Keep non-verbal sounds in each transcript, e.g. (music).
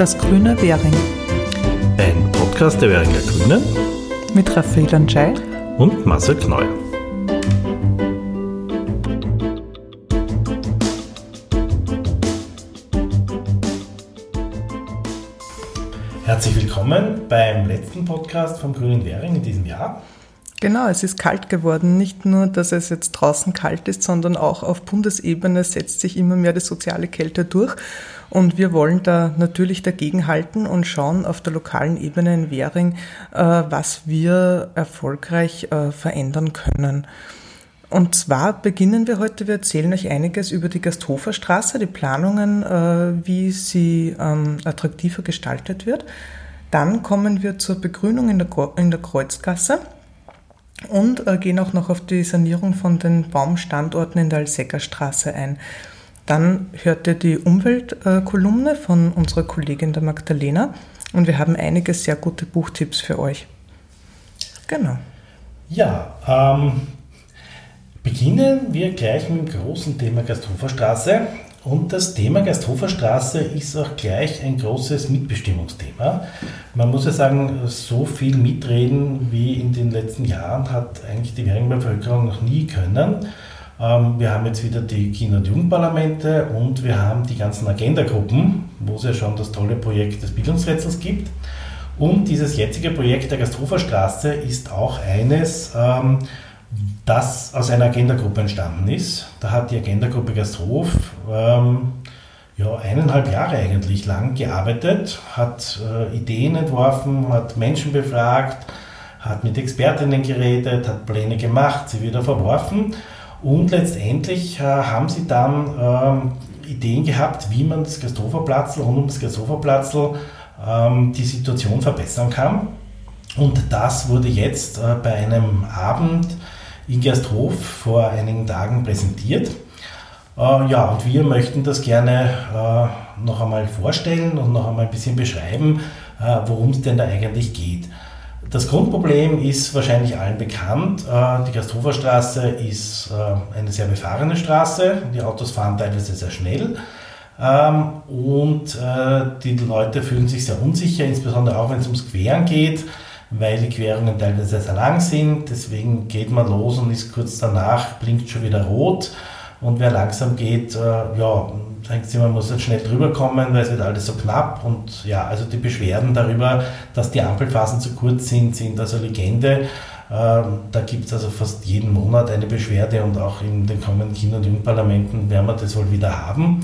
Das grüne Währing. Ein Podcast der Währinger Grünen mit Raphael Anschei und Marcel Kneu. Herzlich willkommen beim letzten Podcast vom Grünen Währing in diesem Jahr. Genau, es ist kalt geworden. Nicht nur, dass es jetzt draußen kalt ist, sondern auch auf Bundesebene setzt sich immer mehr die soziale Kälte durch. Und wir wollen da natürlich dagegenhalten und schauen auf der lokalen Ebene in Währing, äh, was wir erfolgreich äh, verändern können. Und zwar beginnen wir heute, wir erzählen euch einiges über die Gasthoferstraße, die Planungen, äh, wie sie ähm, attraktiver gestaltet wird. Dann kommen wir zur Begrünung in der, Kreuzgasse und gehen auch noch auf die Sanierung von den Baumstandorten in der Alseckerstraße ein. Dann hört ihr die Umweltkolumne von unserer Kollegin der Magdalena und wir haben einige sehr gute Buchtipps für euch. Genau. Ja, ähm, beginnen wir gleich mit dem großen Thema Gasthoferstraße. Und das Thema Gasthoferstraße ist auch gleich ein großes Mitbestimmungsthema. Man muss ja sagen, so viel mitreden wie in den letzten Jahren hat eigentlich die Währinger Bevölkerung noch nie können. Ähm, wir haben jetzt wieder die Kinder- und Jugendparlamente und wir haben die ganzen Agenda-Gruppen, wo es ja schon das tolle Projekt des Bildungsrätsels gibt. Und dieses jetzige Projekt der Gasthoferstraße ist auch eines, ähm, das aus einer Agenda-Gruppe entstanden ist. Da hat die Agenda-Gruppe Gasthof ähm, ja, eineinhalb Jahre eigentlich lang gearbeitet, hat äh, Ideen entworfen, hat Menschen befragt, hat mit Expertinnen geredet, hat Pläne gemacht, sie wieder verworfen und letztendlich äh, haben sie dann ähm, Ideen gehabt, wie man das Gasthoferplatzl, rund um das Gasthoferplatzl ähm, die Situation verbessern kann. Und das wurde jetzt äh, bei einem Abend in Gersthof vor einigen Tagen präsentiert. Äh, ja, und wir möchten das gerne äh, noch einmal vorstellen und noch einmal ein bisschen beschreiben, äh, worum es denn da eigentlich geht. Das Grundproblem ist wahrscheinlich allen bekannt. Äh, die Gasthoferstraße ist äh, eine sehr befahrene Straße. Die Autos fahren teilweise sehr schnell. Ähm, und äh, die Leute fühlen sich sehr unsicher, insbesondere auch wenn es ums Queren geht weil die Querungen teilweise sehr lang sind. Deswegen geht man los und ist kurz danach, blinkt schon wieder rot. Und wer langsam geht, ja, denkt sich, man muss jetzt schnell drüber kommen, weil es wird alles so knapp. Und ja, also die Beschwerden darüber, dass die Ampelphasen zu kurz sind, sind also Legende. Ähm, da gibt es also fast jeden Monat eine Beschwerde und auch in den kommenden Kinder- und Jugendparlamenten werden wir das wohl wieder haben.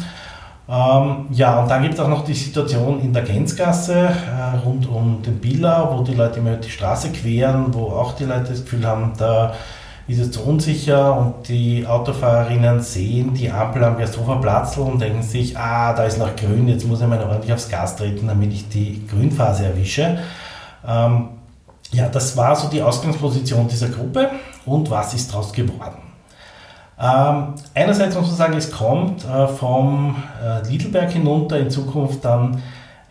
Ähm, ja, und dann gibt es auch noch die Situation in der Gänzgasse äh, rund um den Billa, wo die Leute immer die Straße queren, wo auch die Leute das Gefühl haben, da ist es zu unsicher und die Autofahrerinnen sehen die Ampel am Gersthofer und denken sich, ah, da ist noch grün, jetzt muss ich mal ordentlich aufs Gas treten, damit ich die Grünphase erwische. Ähm, ja, das war so die Ausgangsposition dieser Gruppe und was ist daraus geworden? Ähm, einerseits muss man sagen, es kommt äh, vom äh, Lidlberg hinunter in Zukunft dann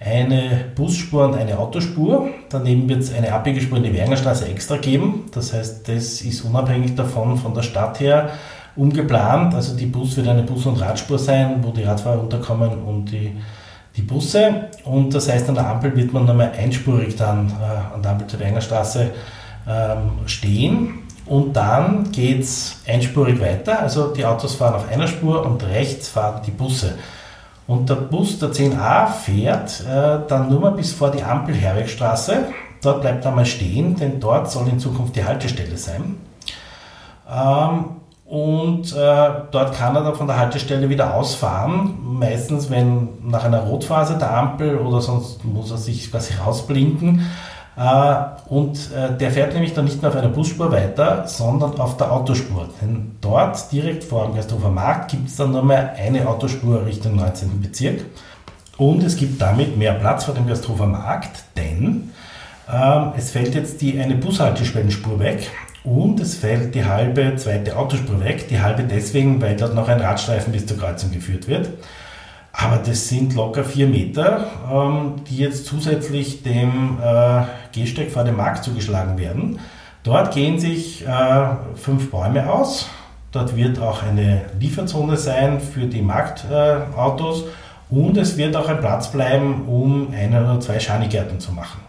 eine Busspur und eine Autospur. Daneben wird es eine Abbiegespur in die Wernerstraße extra geben. Das heißt, das ist unabhängig davon von der Stadt her umgeplant. Also die Bus wird eine Bus- und Radspur sein, wo die Radfahrer unterkommen und die, die Busse. Und das heißt, an der Ampel wird man nochmal einspurig dann äh, an der Ampel zur Wernerstraße ähm, stehen. Und dann geht es einspurig weiter, also die Autos fahren auf einer Spur und rechts fahren die Busse. Und der Bus der 10a fährt äh, dann nur mal bis vor die Ampel Herwegstraße. Dort bleibt er mal stehen, denn dort soll in Zukunft die Haltestelle sein. Ähm, und äh, dort kann er dann von der Haltestelle wieder ausfahren. Meistens, wenn nach einer Rotphase der Ampel oder sonst muss er sich quasi rausblinken. Äh, und äh, der fährt nämlich dann nicht mehr auf einer Busspur weiter, sondern auf der Autospur. Denn dort, direkt vor dem Gersthofer Markt, gibt es dann nur mehr eine Autospur Richtung 19. Bezirk. Und es gibt damit mehr Platz vor dem Gersthofer Markt, denn ähm, es fällt jetzt die eine Bushaltespur weg und es fällt die halbe zweite Autospur weg. Die halbe deswegen, weil dort noch ein Radstreifen bis zur Kreuzung geführt wird. Aber das sind locker vier Meter, ähm, die jetzt zusätzlich dem äh, Gehsteig vor dem Markt zugeschlagen werden. Dort gehen sich äh, fünf Bäume aus. Dort wird auch eine Lieferzone sein für die Marktautos. Und es wird auch ein Platz bleiben, um eine oder zwei Schanigärten zu machen.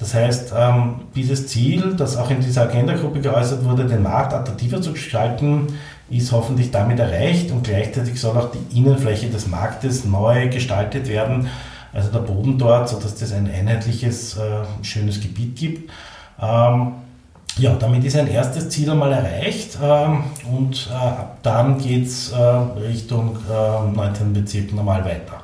Das heißt, ähm, dieses Ziel, das auch in dieser Agenda-Gruppe geäußert wurde, den Markt attraktiver zu gestalten, ist hoffentlich damit erreicht und gleichzeitig soll auch die Innenfläche des Marktes neu gestaltet werden, also der Boden dort, sodass das ein einheitliches, äh, schönes Gebiet gibt. Ähm, ja, damit ist ein erstes Ziel einmal erreicht ähm, und äh, dann geht es äh, Richtung äh, 19. Bezirk normal weiter.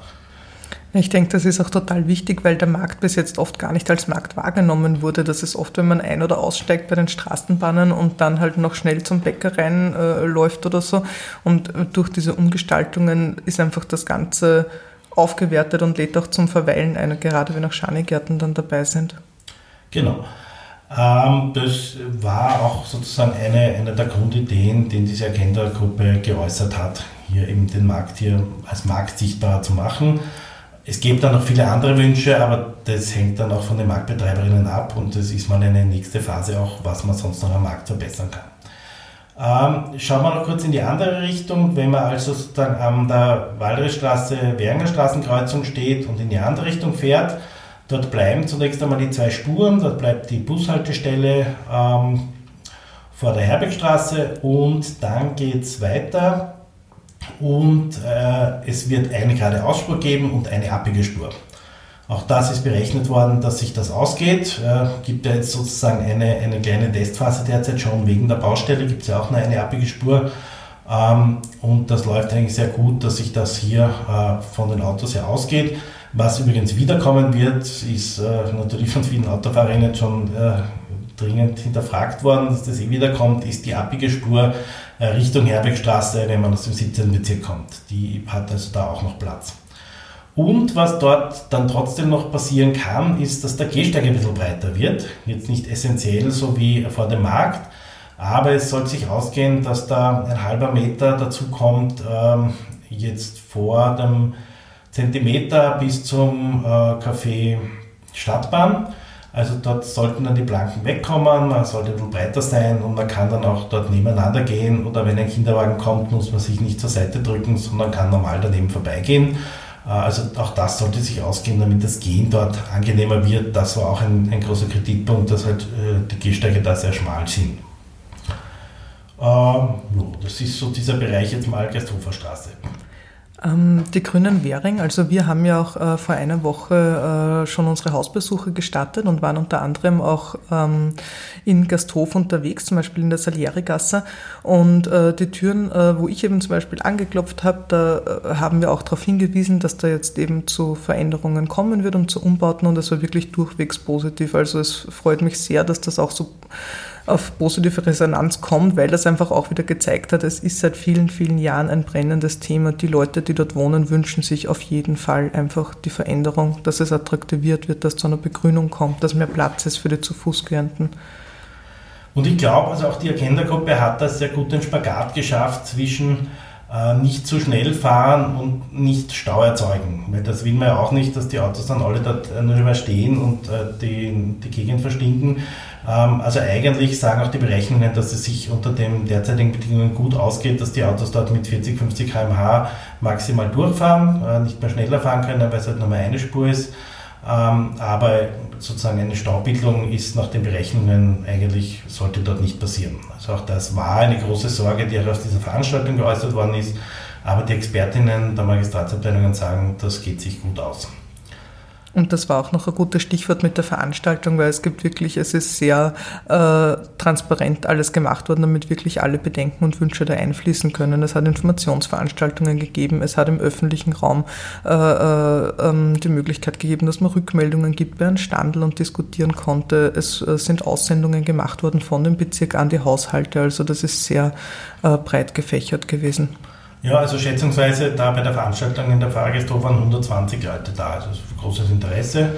Ich denke, das ist auch total wichtig, weil der Markt bis jetzt oft gar nicht als Markt wahrgenommen wurde. Das ist oft, wenn man ein- oder aussteigt bei den Straßenbahnen und dann halt noch schnell zum Bäcker reinläuft äh, oder so. Und durch diese Umgestaltungen ist einfach das Ganze aufgewertet und lädt auch zum Verweilen ein, gerade wenn auch Schanigärten dann dabei sind. Genau. Ähm, das war auch sozusagen eine, eine der Grundideen, die diese Agenda-Gruppe geäußert hat, hier eben den Markt hier als Markt sichtbarer zu machen. Es gibt dann noch viele andere Wünsche, aber das hängt dann auch von den Marktbetreiberinnen ab und das ist mal eine nächste Phase auch, was man sonst noch am Markt verbessern kann. Ähm, schauen wir noch kurz in die andere Richtung. Wenn man also sozusagen an der Waldrichstraße, Währinger Straßenkreuzung steht und in die andere Richtung fährt, dort bleiben zunächst einmal die zwei Spuren, dort bleibt die Bushaltestelle ähm, vor der Herbergstraße und dann geht es weiter und äh, es wird eine gerade Ausspur geben und eine abbiege Spur. Auch das ist berechnet worden, dass sich das ausgeht. Äh, gibt ja jetzt sozusagen eine, eine kleine Testphase derzeit schon. Wegen der Baustelle gibt es ja auch eine, eine abbiege Spur. Ähm, und das läuft eigentlich sehr gut, dass sich das hier äh, von den Autos her ausgeht. Was übrigens wiederkommen wird, ist äh, natürlich von vielen Autofahrerinnen schon äh, dringend hinterfragt worden, dass das eh wiederkommt, ist die abbiege Spur äh, Richtung Herbergstraße, wenn man aus dem 17. Bezirk kommt. Die hat also da auch noch Platz. Und was dort dann trotzdem noch passieren kann, ist, dass der Gehsteig ein bisschen breiter wird. Jetzt nicht essentiell so wie vor dem Markt, aber es soll sich ausgehen, dass da ein halber Meter dazu kommt, ähm, jetzt vor dem Zentimeter bis zum äh, Café Stadtbahn. Also dort sollten dann die Planken wegkommen, man sollte ein bisschen breiter sein und man kann dann auch dort nebeneinander gehen oder wenn ein Kinderwagen kommt, muss man sich nicht zur Seite drücken, sondern kann normal daneben vorbeigehen. Äh, also auch das sollte sich ausgehen, damit das Gehen dort angenehmer wird. Das war auch ein, ein großer Kritikpunkt, dass halt äh, die Gehsteige da sehr schmal sind. Ähm, das ist so dieser Bereich jetzt mal Gersthofer Straße. Ähm, die Grünen Währing, also wir haben ja auch äh, vor einer Woche äh, schon unsere Hausbesuche gestartet und waren unter anderem auch ähm, in Gasthof unterwegs, zum Beispiel in der Salierigasse. Und äh, die Türen, äh, wo ich eben zum Beispiel angeklopft habe, da äh, haben wir auch darauf hingewiesen, dass da jetzt eben zu Veränderungen kommen wird und zu Umbauten und das war wirklich durchwegs positiv. Also es freut mich sehr, dass das auch so auf positive Resonanz kommt, weil das einfach auch wieder gezeigt hat, es ist seit vielen, vielen Jahren ein brennendes Thema. Die Leute, die dort wohnen, wünschen sich auf jeden Fall einfach die Veränderung, dass es attraktiviert wird, dass zu einer Begrünung kommt, dass mehr Platz ist für die zu Fußgehenden. Und ich glaube, also auch die Agenda-Gruppe hat das sehr gut den Spagat geschafft zwischen nicht zu schnell fahren und nicht Stau erzeugen. Weil das will man ja auch nicht, dass die Autos dann alle dort nur stehen und äh, die, die Gegend verstinken. Ähm, also eigentlich sagen auch die Berechnungen, dass es sich unter den derzeitigen Bedingungen gut ausgeht, dass die Autos dort mit 40, 50 km/h maximal durchfahren, äh, nicht mehr schneller fahren können, weil es halt nur mehr eine Spur ist. Ähm, aber sozusagen eine Staubildung ist nach den Berechnungen eigentlich, sollte dort nicht passieren. Also auch das war eine große Sorge, die auch aus dieser Veranstaltung geäußert worden ist. Aber die Expertinnen der Magistratsabteilungen sagen, das geht sich gut aus. Und das war auch noch ein gutes Stichwort mit der Veranstaltung, weil es gibt wirklich, es ist sehr äh, transparent alles gemacht worden, damit wirklich alle Bedenken und Wünsche da einfließen können. Es hat Informationsveranstaltungen gegeben, es hat im öffentlichen Raum äh, äh, ähm, die Möglichkeit gegeben, dass man Rückmeldungen gibt bei einem Standel und diskutieren konnte. Es äh, sind Aussendungen gemacht worden von dem Bezirk an die Haushalte, also das ist sehr äh, breit gefächert gewesen. Ja, also schätzungsweise da bei der Veranstaltung in der Fahrgasthof waren 120 Leute da, also großes Interesse,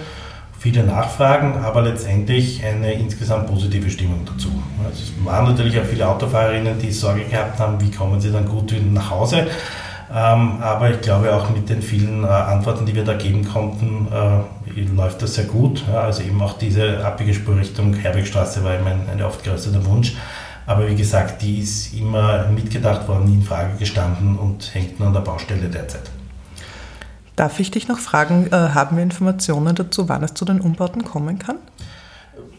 viele Nachfragen, aber letztendlich eine insgesamt positive Stimmung dazu. Also es waren natürlich auch viele Autofahrerinnen, die Sorge gehabt haben, wie kommen sie dann gut nach Hause. Ähm, aber ich glaube auch mit den vielen äh, Antworten, die wir da geben konnten, äh, läuft das sehr gut. Also eben auch diese abbiege Spur Richtung Herbergstraße war immer ein, ein oft geäußerter Wunsch. Aber wie gesagt, die ist immer mitgedacht worden, nie in Frage gestanden und hängt nur an der Baustelle derzeit. Darf ich dich noch fragen, äh, haben wir Informationen dazu, wann es zu den Umbauten kommen kann?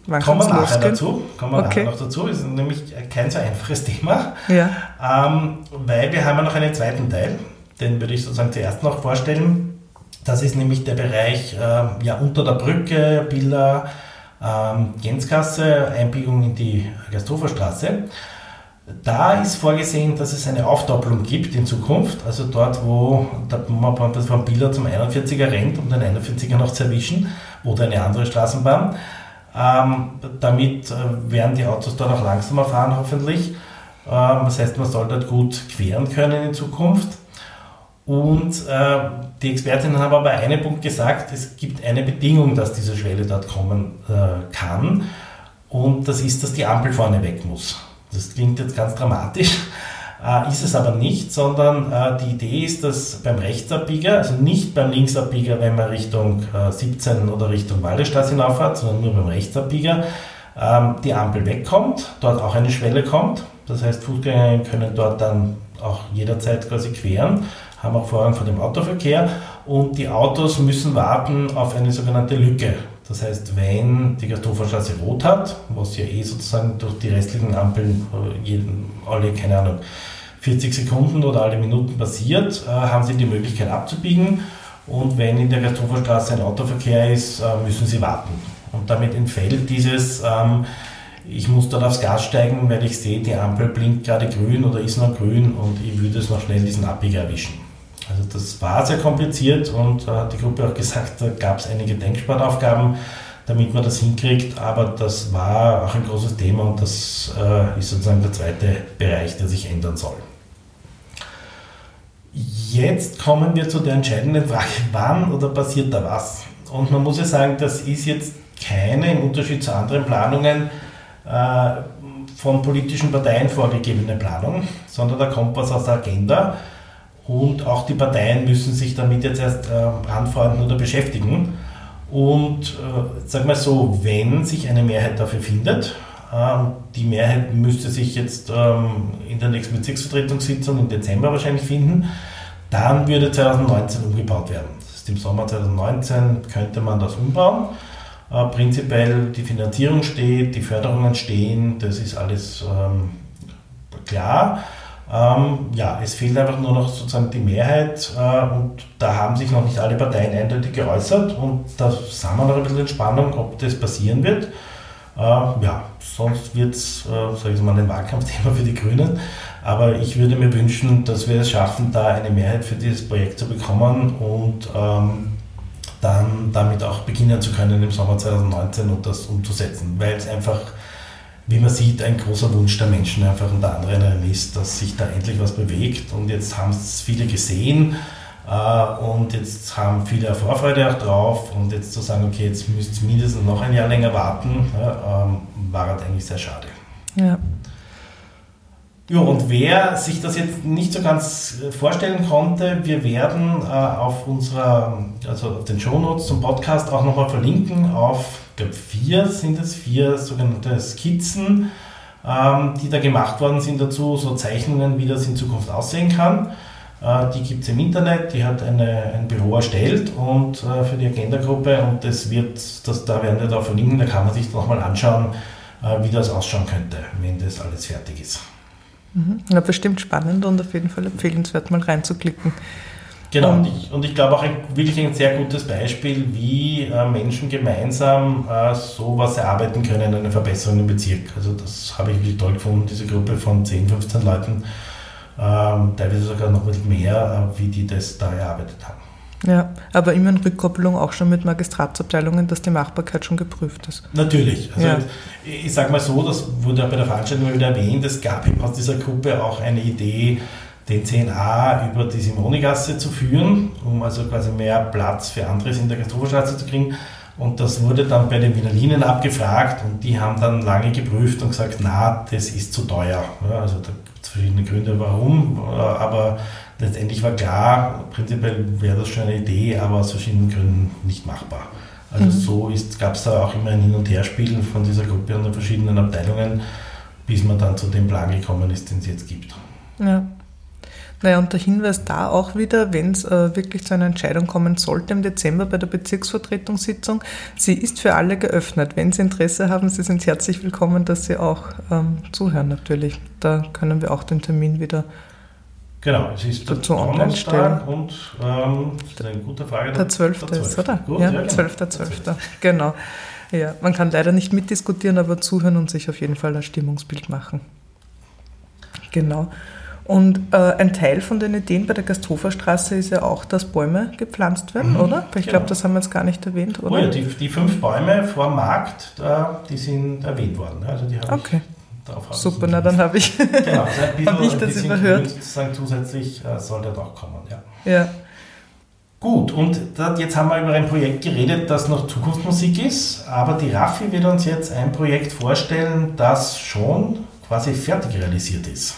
Wann kommen wir nachher losgehen? dazu. Kommen wir okay. nachher noch dazu. Ist nämlich kein so einfaches Thema, ja. ähm, weil wir haben ja noch einen zweiten Teil, den würde ich sozusagen zuerst noch vorstellen. Das ist nämlich der Bereich äh, ja, unter der Brücke, Bilder, ähm, Gänzkasse, Einbiegung in die Gasthoferstraße. Da ist vorgesehen, dass es eine Aufdoppelung gibt in Zukunft. Also dort, wo man das von Bilder zum 41er rennt, um den 41er noch zu erwischen, oder eine andere Straßenbahn. Ähm, damit äh, werden die Autos dort auch langsamer fahren, hoffentlich. Ähm, das heißt, man soll dort gut queren können in Zukunft. Und äh, die Expertinnen haben aber einen Punkt gesagt, es gibt eine Bedingung, dass diese Schwelle dort kommen äh, kann. Und das ist, dass die Ampel vorne weg muss. Das klingt jetzt ganz dramatisch, (laughs) äh, ist es aber nicht, sondern äh, die Idee ist, dass beim Rechtsabbieger, also nicht beim Linksabbieger, wenn man Richtung äh, 17 oder Richtung Waldestraße hinauffahrt, sondern nur beim Rechtsabbieger, ähm, die Ampel wegkommt, dort auch eine Schwelle kommt. Das heißt, Fußgänger können dort dann auch jederzeit quasi queren haben auch Vorrang vor dem Autoverkehr und die Autos müssen warten auf eine sogenannte Lücke. Das heißt, wenn die Gasthoferstraße rot hat, was ja eh sozusagen durch die restlichen Ampeln äh, jeden, alle, keine Ahnung, 40 Sekunden oder alle Minuten passiert, äh, haben sie die Möglichkeit abzubiegen. Und wenn in der Gasthoferstraße ein Autoverkehr ist, äh, müssen sie warten. Und damit entfällt dieses, ähm, ich muss dort aufs Gas steigen, weil ich sehe, die Ampel blinkt gerade grün oder ist noch grün und ich würde es noch schnell diesen Abbieger erwischen. Also das war sehr kompliziert und hat die Gruppe auch gesagt, da gab es einige Denksportaufgaben, damit man das hinkriegt, aber das war auch ein großes Thema und das äh, ist sozusagen der zweite Bereich, der sich ändern soll. Jetzt kommen wir zu der entscheidenden Frage, (laughs) wann oder passiert da was? Und man muss ja sagen, das ist jetzt keine, im Unterschied zu anderen Planungen, äh, von politischen Parteien vorgegebene Planung, sondern da kommt was aus der Agenda und auch die Parteien müssen sich damit jetzt erst äh, anfreunden oder beschäftigen. Und äh, sag mal so, wenn sich eine Mehrheit dafür findet, äh, die Mehrheit müsste sich jetzt ähm, in der nächsten Bezirksvertretungssitzung im Dezember wahrscheinlich finden, dann würde 2019 umgebaut werden. Das ist im Sommer 2019 könnte man das umbauen. Äh, prinzipiell die Finanzierung steht, die Förderungen stehen, das ist alles ähm, klar. Ähm, ja, es fehlt einfach nur noch sozusagen die Mehrheit äh, und da haben sich noch nicht alle Parteien eindeutig geäußert und da sind wir noch ein bisschen in Spannung, ob das passieren wird. Äh, ja, sonst wird es, äh, sage ich mal, ein Wahlkampfthema für die Grünen. Aber ich würde mir wünschen, dass wir es schaffen, da eine Mehrheit für dieses Projekt zu bekommen und ähm, dann damit auch beginnen zu können im Sommer 2019 und das umzusetzen, weil es einfach wie man sieht, ein großer Wunsch der Menschen einfach unter anderem ist, dass sich da endlich was bewegt. Und jetzt haben es viele gesehen äh, und jetzt haben viele Vorfreude auch drauf. Und jetzt zu sagen, okay, jetzt müsst ihr mindestens noch ein Jahr länger warten, ja, ähm, war halt eigentlich sehr schade. Ja. Ja, und wer sich das jetzt nicht so ganz äh, vorstellen konnte, wir werden äh, auf unserer, also auf den Shownotes zum Podcast auch nochmal verlinken auf, ich glaube, vier sind es, vier sogenannte Skizzen, ähm, die da gemacht worden sind dazu, so Zeichnungen, wie das in Zukunft aussehen kann. Äh, die gibt es im Internet, die hat eine, ein Büro erstellt und äh, für die Agenda-Gruppe und das wird, das, da werden wir da verlinken, da kann man sich nochmal anschauen, äh, wie das ausschauen könnte, wenn das alles fertig ist. Mhm. Ja, bestimmt spannend und auf jeden Fall empfehlenswert, mal reinzuklicken. Genau, und ich, und ich glaube auch ein, wirklich ein sehr gutes Beispiel, wie äh, Menschen gemeinsam äh, sowas erarbeiten können, eine Verbesserung im Bezirk. Also das habe ich wirklich toll gefunden, diese Gruppe von 10, 15 Leuten, ähm, teilweise sogar noch ein bisschen mehr, äh, wie die das da erarbeitet haben. Ja, aber immer in Rückkopplung auch schon mit Magistratsabteilungen, dass die Machbarkeit schon geprüft ist. Natürlich. Also ja. ich sage mal so, das wurde ja bei der Veranstaltung immer wieder erwähnt, es gab aus dieser Gruppe auch eine Idee, den 10a über die Simonigasse zu führen, um also quasi mehr Platz für anderes in der Gastrostraße zu kriegen. Und das wurde dann bei den Wiener Linien abgefragt und die haben dann lange geprüft und gesagt, na, das ist zu teuer. Ja, also da gibt es verschiedene Gründe, warum, aber letztendlich war klar, prinzipiell wäre das schon eine Idee, aber aus verschiedenen Gründen nicht machbar. Also mhm. so gab es da auch immer ein Hin- und Herspielen von dieser Gruppe und den verschiedenen Abteilungen, bis man dann zu dem Plan gekommen ist, den es jetzt gibt. Ja. Naja, und der Hinweis da auch wieder, wenn es äh, wirklich zu einer Entscheidung kommen sollte im Dezember bei der Bezirksvertretungssitzung, sie ist für alle geöffnet. Wenn Sie Interesse haben, Sie sind herzlich willkommen, dass Sie auch ähm, zuhören natürlich. Da können wir auch den Termin wieder Genau, es ist dazu online stellen. Und ähm, das ist eine gute Frage. Der 12. Der 12. ist, oder? Gut, ja, ja, 12. Genau. 12. Genau. Ja, man kann leider nicht mitdiskutieren, aber zuhören und sich auf jeden Fall ein Stimmungsbild machen. Genau. Und äh, ein Teil von den Ideen bei der Gasthoferstraße ist ja auch, dass Bäume gepflanzt werden, mhm, oder? Ich genau. glaube, das haben wir jetzt gar nicht erwähnt, oder? Oh ja, die, die fünf Bäume vor Markt, äh, die sind erwähnt worden. Also die okay. Super, na dann habe ich, genau, hab ich (laughs) (laughs) das überhört. Sozusagen zusätzlich äh, soll der doch kommen, ja. Ja. Gut, und jetzt haben wir über ein Projekt geredet, das noch Zukunftsmusik ist, aber die Raffi wird uns jetzt ein Projekt vorstellen, das schon quasi fertig realisiert ist.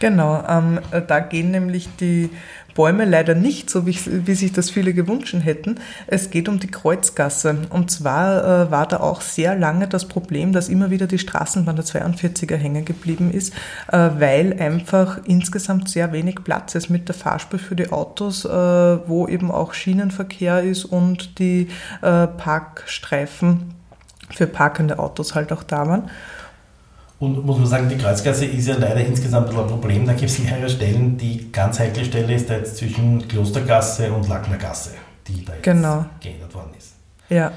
Genau, ähm, da gehen nämlich die Bäume leider nicht, so wie, wie, sich das viele gewünscht hätten. Es geht um die Kreuzgasse. Und zwar äh, war da auch sehr lange das Problem, dass immer wieder die Straßenbahn der 42er hängen geblieben ist, äh, weil einfach insgesamt sehr wenig Platz ist mit der Fahrspur für die Autos, äh, wo eben auch Schienenverkehr ist und die äh, Parkstreifen für parkende Autos halt auch da waren. Und muss man sagen, die Kreuzgasse ist ja leider insgesamt ein Problem. Da gibt es mehrere Stellen. Die ganz heikle Stelle ist da jetzt zwischen Klostergasse und Lacknergasse, die da jetzt genau. geändert worden ist. Ja.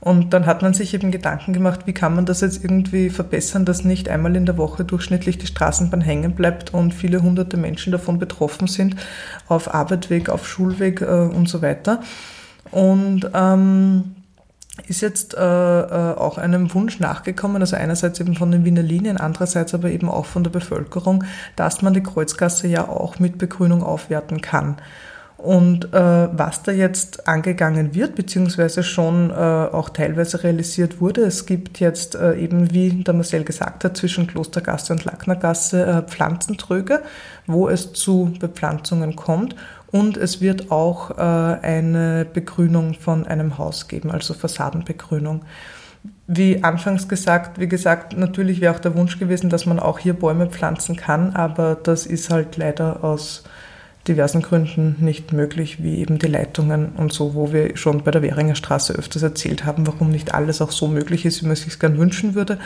Und dann hat man sich eben Gedanken gemacht, wie kann man das jetzt irgendwie verbessern, dass nicht einmal in der Woche durchschnittlich die Straßenbahn hängen bleibt und viele hunderte Menschen davon betroffen sind, auf Arbeitweg, auf Schulweg äh, und so weiter. Und ähm, ist jetzt äh, äh, auch einem Wunsch nachgekommen, also einerseits eben von den Wiener Linien, andererseits aber eben auch von der Bevölkerung, dass man die Kreuzgasse ja auch mit Begrünung aufwerten kann. Und äh, was da jetzt angegangen wird, beziehungsweise schon äh, auch teilweise realisiert wurde, es gibt jetzt äh, eben, wie der Marcel gesagt hat, zwischen Klostergasse und Lacknergasse äh, Pflanzentröge, wo es zu Bepflanzungen kommt. Und es wird auch äh, eine Begrünung von einem Haus geben, also Fassadenbegrünung. Wie anfangs gesagt, wie gesagt, natürlich wäre auch der Wunsch gewesen, dass man auch hier Bäume pflanzen kann, aber das ist halt leider aus diversen Gründen nicht möglich, wie eben die Leitungen und so, wo wir schon bei der Währinger Straße öfters erzählt haben, warum nicht alles auch so möglich ist, wie man es sich gern wünschen würde.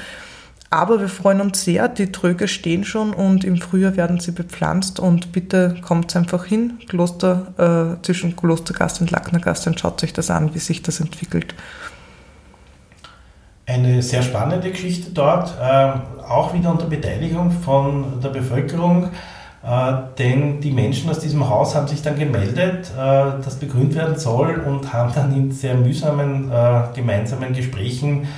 Aber wir freuen uns sehr, die Tröge stehen schon und im Frühjahr werden sie bepflanzt. Und bitte kommt einfach hin, Kloster, äh, zwischen Klostergasse und Lacknergasse und schaut euch das an, wie sich das entwickelt. Eine sehr spannende Geschichte dort, äh, auch wieder unter Beteiligung von der Bevölkerung, äh, denn die Menschen aus diesem Haus haben sich dann gemeldet, äh, dass begrünt werden soll und haben dann in sehr mühsamen äh, gemeinsamen Gesprächen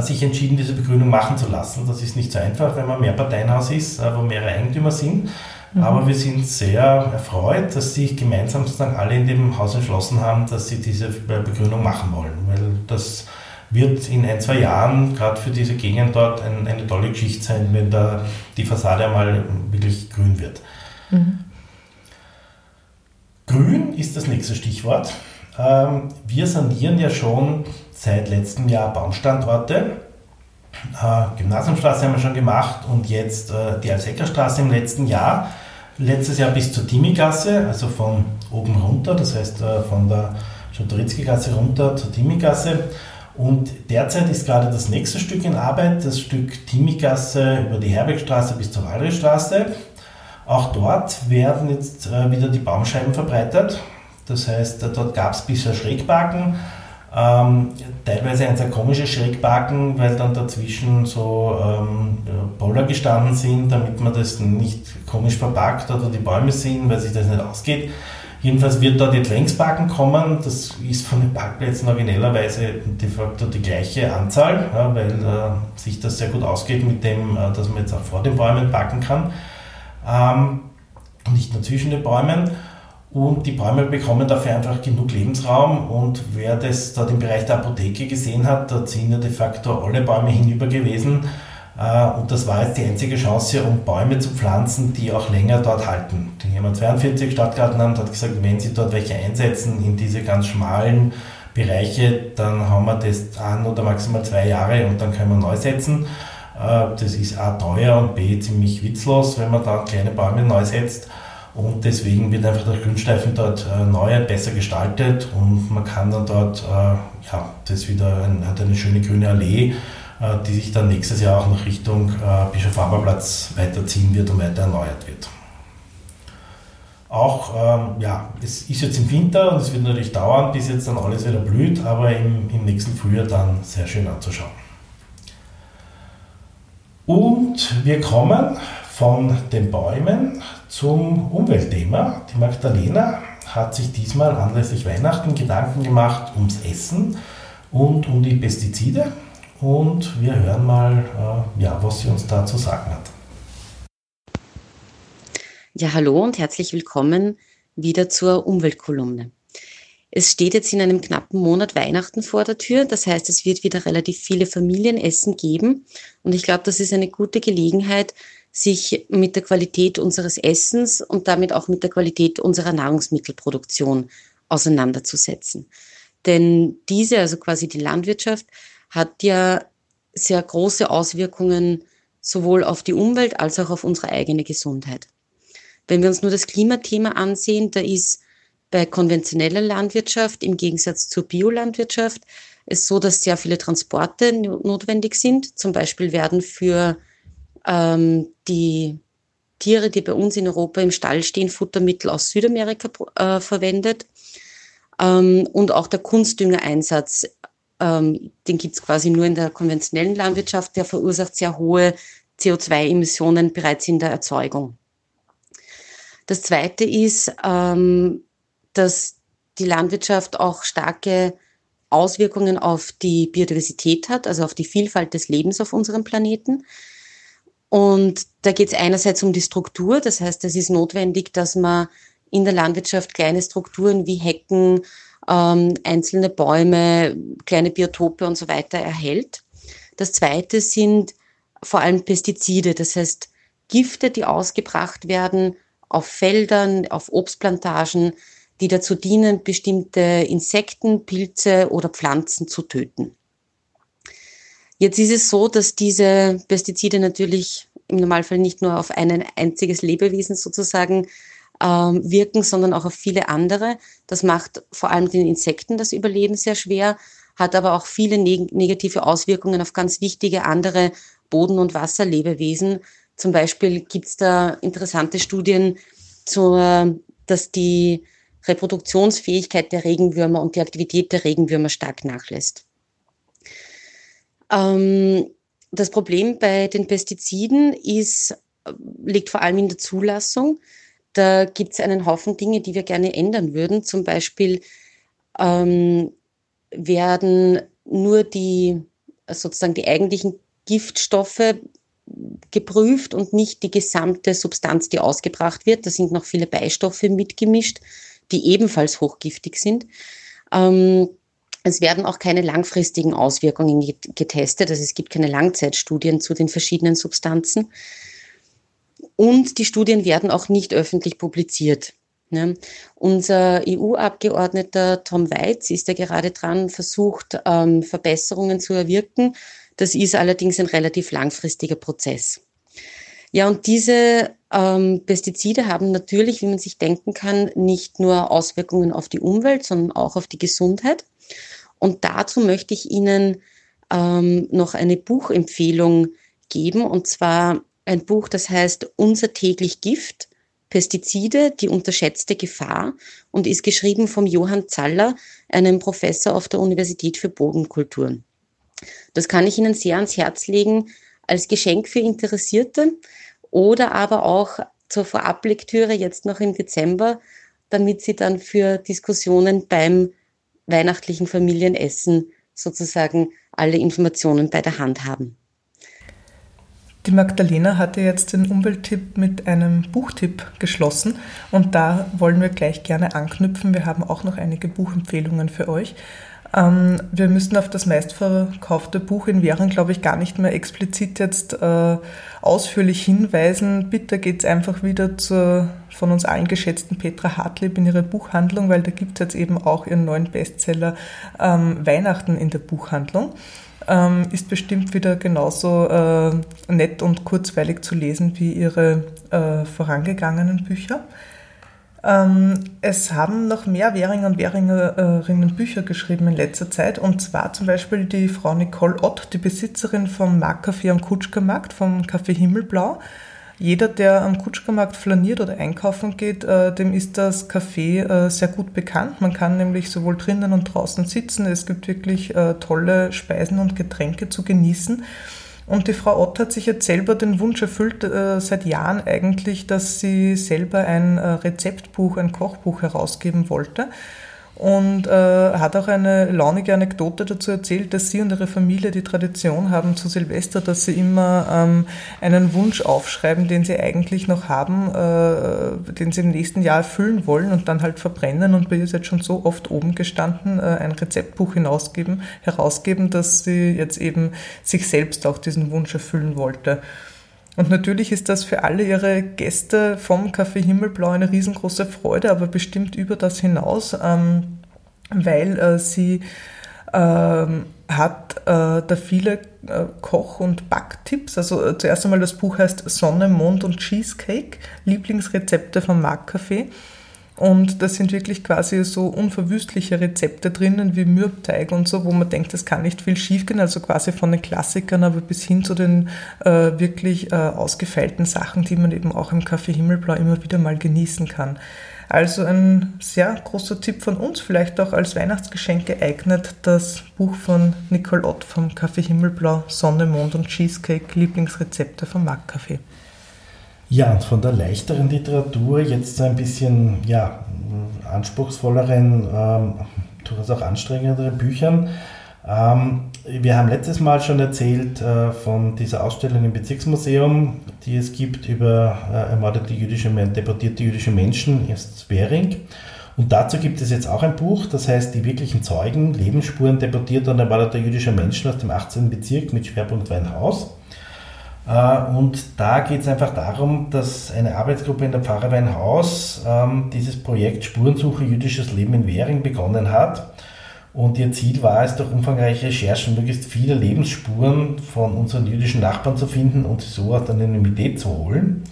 sich entschieden, diese Begrünung machen zu lassen. Das ist nicht so einfach, wenn man mehr Parteienhaus ist, äh, wo mehrere Eigentümer sind. Mhm. Aber wir sind sehr erfreut, dass sich gemeinsam sozusagen alle in dem Haus entschlossen haben, dass sie diese Begrünung machen wollen. Weil das wird in ein, zwei Jahren, gerade für diese Gegend dort, ein, eine tolle Geschichte sein, wenn da die Fassade einmal wirklich grün wird. Mhm. Grün ist das nächste Stichwort. Ähm, wir sanieren ja schon seit letztem Jahr Baumstandorte. Äh, Gymnasiumstraße haben wir schon gemacht und jetzt äh, die Alseckerstraße im letzten Jahr. Letztes Jahr bis zur Timigasse, also von oben runter, das heißt äh, von der Schotoritzki-Gasse runter zur Timigasse. Und derzeit ist gerade das nächste Stück in Arbeit, das Stück Timigasse über die Herbergstraße bis zur Waldrichstraße. Auch dort werden jetzt äh, wieder die Baumscheiben verbreitert. Das heißt, äh, dort gab es bisher Schrägbaken, ähm, teilweise ein sehr komisches Schrägbaken, weil dann dazwischen so ähm, Boller gestanden sind, damit man das nicht komisch verpackt oder die Bäume sehen, weil sich das nicht ausgeht. Jedenfalls wird dort jetzt Längsbaken kommen. Das ist von den Parkplätzen originellerweise de facto die gleiche Anzahl, ja, weil äh, sich das sehr gut ausgeht mit dem, äh, dass man jetzt auch vor den Bäumen parken kann. Ähm, nicht nur zwischen den Bäumen. Und die Bäume bekommen dafür einfach genug Lebensraum. Und wer das dort im Bereich der Apotheke gesehen hat, da sind ja de facto alle Bäume hinüber gewesen. Äh, und das war jetzt die einzige Chance, um Bäume zu pflanzen, die auch länger dort halten. Die haben 42 Stadtgarten haben hat gesagt, wenn sie dort welche einsetzen in diese ganz schmalen Bereiche, dann haben wir das ein oder maximal zwei Jahre und dann können wir neu setzen. Äh, das ist A teuer und B ziemlich witzlos, wenn man da kleine Bäume neu setzt. Und deswegen wird einfach der Grünstreifen dort äh, neu, besser gestaltet und man kann dann dort, äh, ja, das wieder ein, hat eine schöne grüne Allee, äh, die sich dann nächstes Jahr auch nach Richtung äh, Bischof Platz weiterziehen wird und weiter erneuert wird. Auch, ähm, ja, es ist jetzt im Winter und es wird natürlich dauern, bis jetzt dann alles wieder blüht, aber im, im nächsten Frühjahr dann sehr schön anzuschauen. Und wir kommen von den Bäumen zum Umweltthema. Die Magdalena hat sich diesmal anlässlich Weihnachten Gedanken gemacht ums Essen und um die Pestizide. Und wir hören mal, äh, ja, was sie uns da zu sagen hat. Ja, hallo und herzlich willkommen wieder zur Umweltkolumne. Es steht jetzt in einem knappen Monat Weihnachten vor der Tür. Das heißt, es wird wieder relativ viele Familienessen geben. Und ich glaube, das ist eine gute Gelegenheit, sich mit der Qualität unseres Essens und damit auch mit der Qualität unserer Nahrungsmittelproduktion auseinanderzusetzen. Denn diese, also quasi die Landwirtschaft, hat ja sehr große Auswirkungen sowohl auf die Umwelt als auch auf unsere eigene Gesundheit. Wenn wir uns nur das Klimathema ansehen, da ist bei konventioneller Landwirtschaft im Gegensatz zur Biolandwirtschaft es so, dass sehr viele Transporte notwendig sind. Zum Beispiel werden für ähm, die Tiere, die bei uns in Europa im Stall stehen, Futtermittel aus Südamerika äh, verwendet. Ähm, und auch der Kunstdüngereinsatz, ähm, den gibt es quasi nur in der konventionellen Landwirtschaft, der verursacht sehr hohe CO2-Emissionen bereits in der Erzeugung. Das Zweite ist, ähm, dass die Landwirtschaft auch starke Auswirkungen auf die Biodiversität hat, also auf die Vielfalt des Lebens auf unserem Planeten. Und da geht es einerseits um die Struktur, das heißt, es ist notwendig, dass man in der Landwirtschaft kleine Strukturen wie Hecken, ähm, einzelne Bäume, kleine Biotope und so weiter erhält. Das Zweite sind vor allem Pestizide, das heißt Gifte, die ausgebracht werden auf Feldern, auf Obstplantagen, die dazu dienen, bestimmte Insekten, Pilze oder Pflanzen zu töten. Jetzt ist es so, dass diese Pestizide natürlich im Normalfall nicht nur auf ein einziges Lebewesen sozusagen ähm, wirken, sondern auch auf viele andere. Das macht vor allem den Insekten das Überleben sehr schwer, hat aber auch viele neg negative Auswirkungen auf ganz wichtige andere Boden- und Wasserlebewesen, zum Beispiel gibt es da interessante Studien, zur, dass die Reproduktionsfähigkeit der Regenwürmer und die Aktivität der Regenwürmer stark nachlässt. Ähm, das Problem bei den Pestiziden ist, liegt vor allem in der Zulassung. Da gibt es einen Haufen Dinge, die wir gerne ändern würden. Zum Beispiel ähm, werden nur die sozusagen die eigentlichen Giftstoffe geprüft und nicht die gesamte Substanz, die ausgebracht wird. Da sind noch viele Beistoffe mitgemischt, die ebenfalls hochgiftig sind. Ähm, es werden auch keine langfristigen Auswirkungen getestet, also es gibt keine Langzeitstudien zu den verschiedenen Substanzen. Und die Studien werden auch nicht öffentlich publiziert. Ne? Unser EU-Abgeordneter Tom Weitz ist ja gerade dran, versucht, ähm, Verbesserungen zu erwirken das ist allerdings ein relativ langfristiger Prozess. Ja, und diese ähm, Pestizide haben natürlich, wie man sich denken kann, nicht nur Auswirkungen auf die Umwelt, sondern auch auf die Gesundheit. Und dazu möchte ich Ihnen ähm, noch eine Buchempfehlung geben, und zwar ein Buch, das heißt Unser täglich Gift, Pestizide, die unterschätzte Gefahr und ist geschrieben vom Johann Zaller, einem Professor auf der Universität für Bodenkulturen. Das kann ich Ihnen sehr ans Herz legen als Geschenk für Interessierte oder aber auch zur Vorablektüre jetzt noch im Dezember, damit Sie dann für Diskussionen beim weihnachtlichen Familienessen sozusagen alle Informationen bei der Hand haben. Die Magdalena hatte jetzt den Umwelttipp mit einem Buchtipp geschlossen und da wollen wir gleich gerne anknüpfen. Wir haben auch noch einige Buchempfehlungen für euch. Ähm, wir müssen auf das meistverkaufte Buch in Währung, glaube ich, gar nicht mehr explizit jetzt äh, ausführlich hinweisen. Bitte geht's einfach wieder zur von uns allen geschätzten Petra Hartlieb in ihre Buchhandlung, weil da gibt es jetzt eben auch ihren neuen Bestseller ähm, Weihnachten in der Buchhandlung. Ähm, ist bestimmt wieder genauso äh, nett und kurzweilig zu lesen wie ihre äh, vorangegangenen Bücher. Ähm, es haben noch mehr Währinger und Währingerinnen Bücher geschrieben in letzter Zeit und zwar zum Beispiel die Frau Nicole Ott, die Besitzerin vom Marktcafé am Kutschkermarkt, vom Café Himmelblau. Jeder, der am Kutschkermarkt flaniert oder einkaufen geht, äh, dem ist das Café äh, sehr gut bekannt. Man kann nämlich sowohl drinnen und draußen sitzen. Es gibt wirklich äh, tolle Speisen und Getränke zu genießen. Und die Frau Ott hat sich jetzt selber den Wunsch erfüllt, äh, seit Jahren eigentlich, dass sie selber ein äh, Rezeptbuch, ein Kochbuch herausgeben wollte und äh, hat auch eine launige Anekdote dazu erzählt, dass sie und ihre Familie die Tradition haben zu Silvester, dass sie immer ähm, einen Wunsch aufschreiben, den sie eigentlich noch haben, äh, den sie im nächsten Jahr erfüllen wollen und dann halt verbrennen. Und bei ihr ist jetzt schon so oft oben gestanden, äh, ein Rezeptbuch hinausgeben, herausgeben, dass sie jetzt eben sich selbst auch diesen Wunsch erfüllen wollte. Und natürlich ist das für alle ihre Gäste vom Café Himmelblau eine riesengroße Freude, aber bestimmt über das hinaus, ähm, weil äh, sie ähm, hat äh, da viele äh, Koch- und Backtipps. Also äh, zuerst einmal das Buch heißt Sonne, Mond und Cheesecake, Lieblingsrezepte vom Marktcafé. Und da sind wirklich quasi so unverwüstliche Rezepte drinnen wie Mürbteig und so, wo man denkt, das kann nicht viel schiefgehen. Also quasi von den Klassikern, aber bis hin zu den äh, wirklich äh, ausgefeilten Sachen, die man eben auch im Café Himmelblau immer wieder mal genießen kann. Also ein sehr großer Tipp von uns, vielleicht auch als Weihnachtsgeschenk geeignet, das Buch von Nicole Ott vom Café Himmelblau, Sonne, Mond und Cheesecake, Lieblingsrezepte vom Marktcafé. Ja, und von der leichteren Literatur jetzt ein bisschen ja, anspruchsvolleren, ähm, durchaus auch anstrengenderen Büchern. Ähm, wir haben letztes Mal schon erzählt äh, von dieser Ausstellung im Bezirksmuseum, die es gibt über äh, ermordete jüdische, deportierte jüdische Menschen, erst Währing. Und dazu gibt es jetzt auch ein Buch, das heißt Die wirklichen Zeugen, Lebensspuren deportierter und ermordeter jüdischer Menschen aus dem 18. Bezirk mit Schwerpunkt Weinhaus. Äh, und da geht es einfach darum, dass eine Arbeitsgruppe in der Pfarrer Weinhaus ähm, dieses Projekt Spurensuche jüdisches Leben in Währing begonnen hat. Und ihr Ziel war es, durch umfangreiche Recherchen möglichst viele Lebensspuren von unseren jüdischen Nachbarn zu finden und sie so aus der Anonymität zu holen.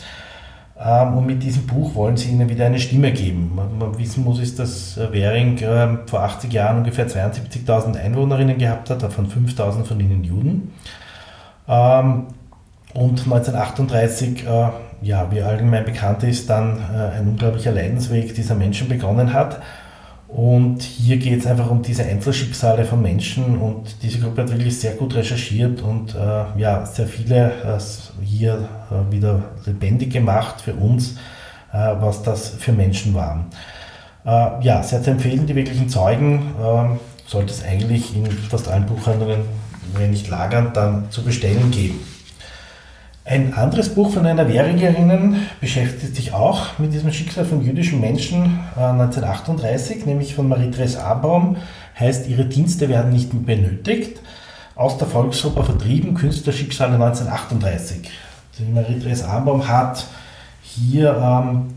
Ähm, und mit diesem Buch wollen sie ihnen wieder eine Stimme geben. Was man wissen muss, ist, dass Währing ähm, vor 80 Jahren ungefähr 72.000 Einwohnerinnen gehabt hat, davon 5.000 von ihnen Juden. Und 1938, äh, ja, wie allgemein bekannt ist, dann äh, ein unglaublicher Leidensweg dieser Menschen begonnen hat. Und hier geht es einfach um diese Einzelschicksale von Menschen und diese Gruppe hat wirklich sehr gut recherchiert und äh, ja, sehr viele äh, hier äh, wieder lebendig gemacht für uns, äh, was das für Menschen waren. Ja, sehr zu empfehlen, die wirklichen Zeugen ähm, sollte es eigentlich in fast allen Buchhandlungen, wenn nicht lagern, dann zu bestellen geben. Ein anderes Buch von einer Währingerinnen beschäftigt sich auch mit diesem Schicksal von jüdischen Menschen äh, 1938, nämlich von Marie-Therese Abaum, heißt Ihre Dienste werden nicht mehr benötigt. Aus der Volksoper vertrieben, Künstlerschicksale 1938. Die Marie-Therese Abaum hat hier ähm,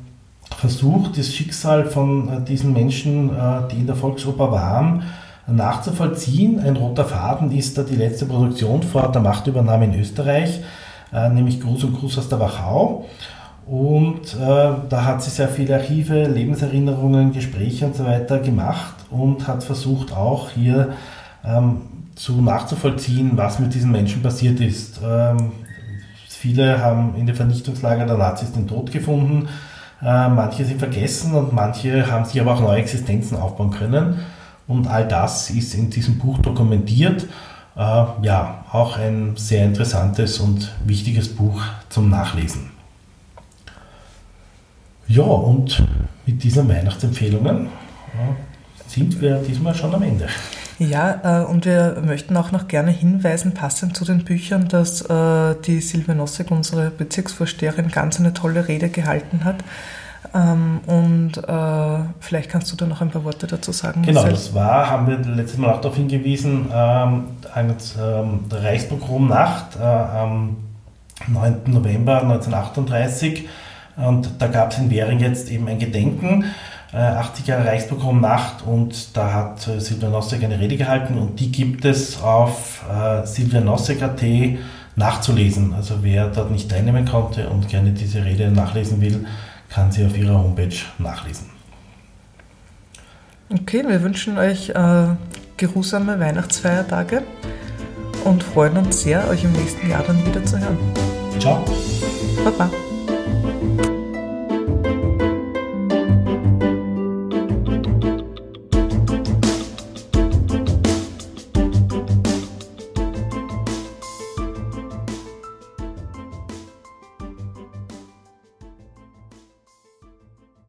versucht, das Schicksal von äh, diesen Menschen, äh, die in der Volksoper waren, nachzuvollziehen. Ein roter Faden ist da die letzte Produktion vor der Machtübernahme in Österreich äh, nämlich Gruß und Gruß aus der Wachau. Und äh, da hat sie sehr viele Archive, Lebenserinnerungen, Gespräche und so weiter gemacht und hat versucht auch hier ähm, zu nachzuvollziehen, was mit diesen Menschen passiert ist. Ähm, viele haben in den Vernichtungslagern der Nazis den Tod gefunden, äh, manche sind vergessen und manche haben sich aber auch neue Existenzen aufbauen können. Und all das ist in diesem Buch dokumentiert äh, ja, auch ein sehr interessantes und wichtiges Buch zum Nachlesen. Ja, und mit diesen Weihnachtsempfehlungen sind wir diesmal schon am Ende. Ja, äh, und wir möchten auch noch gerne hinweisen, passend zu den Büchern, dass äh, die Silvia Nossek, unsere Bezirksvorsteherin, ganz eine tolle Rede gehalten hat und äh, vielleicht kannst du da noch ein paar Worte dazu sagen. Genau, das war, haben wir letztes Mal auch darauf hingewiesen, ähm, ähm, der Reichspogromnacht äh, am 9. November 1938. Und da gab es in Währing jetzt eben ein Gedenken, äh, 80 Jahre Reichspogromnacht und da hat äh, Silvia Nossek eine Rede gehalten und die gibt es auf äh, silvianossek.at nachzulesen. Also wer dort nicht teilnehmen konnte und gerne diese Rede nachlesen will, kann sie auf ihrer Homepage nachlesen. Okay, wir wünschen euch äh, geruhsame Weihnachtsfeiertage und freuen uns sehr, euch im nächsten Jahr dann wieder zu hören. Ciao. Baba.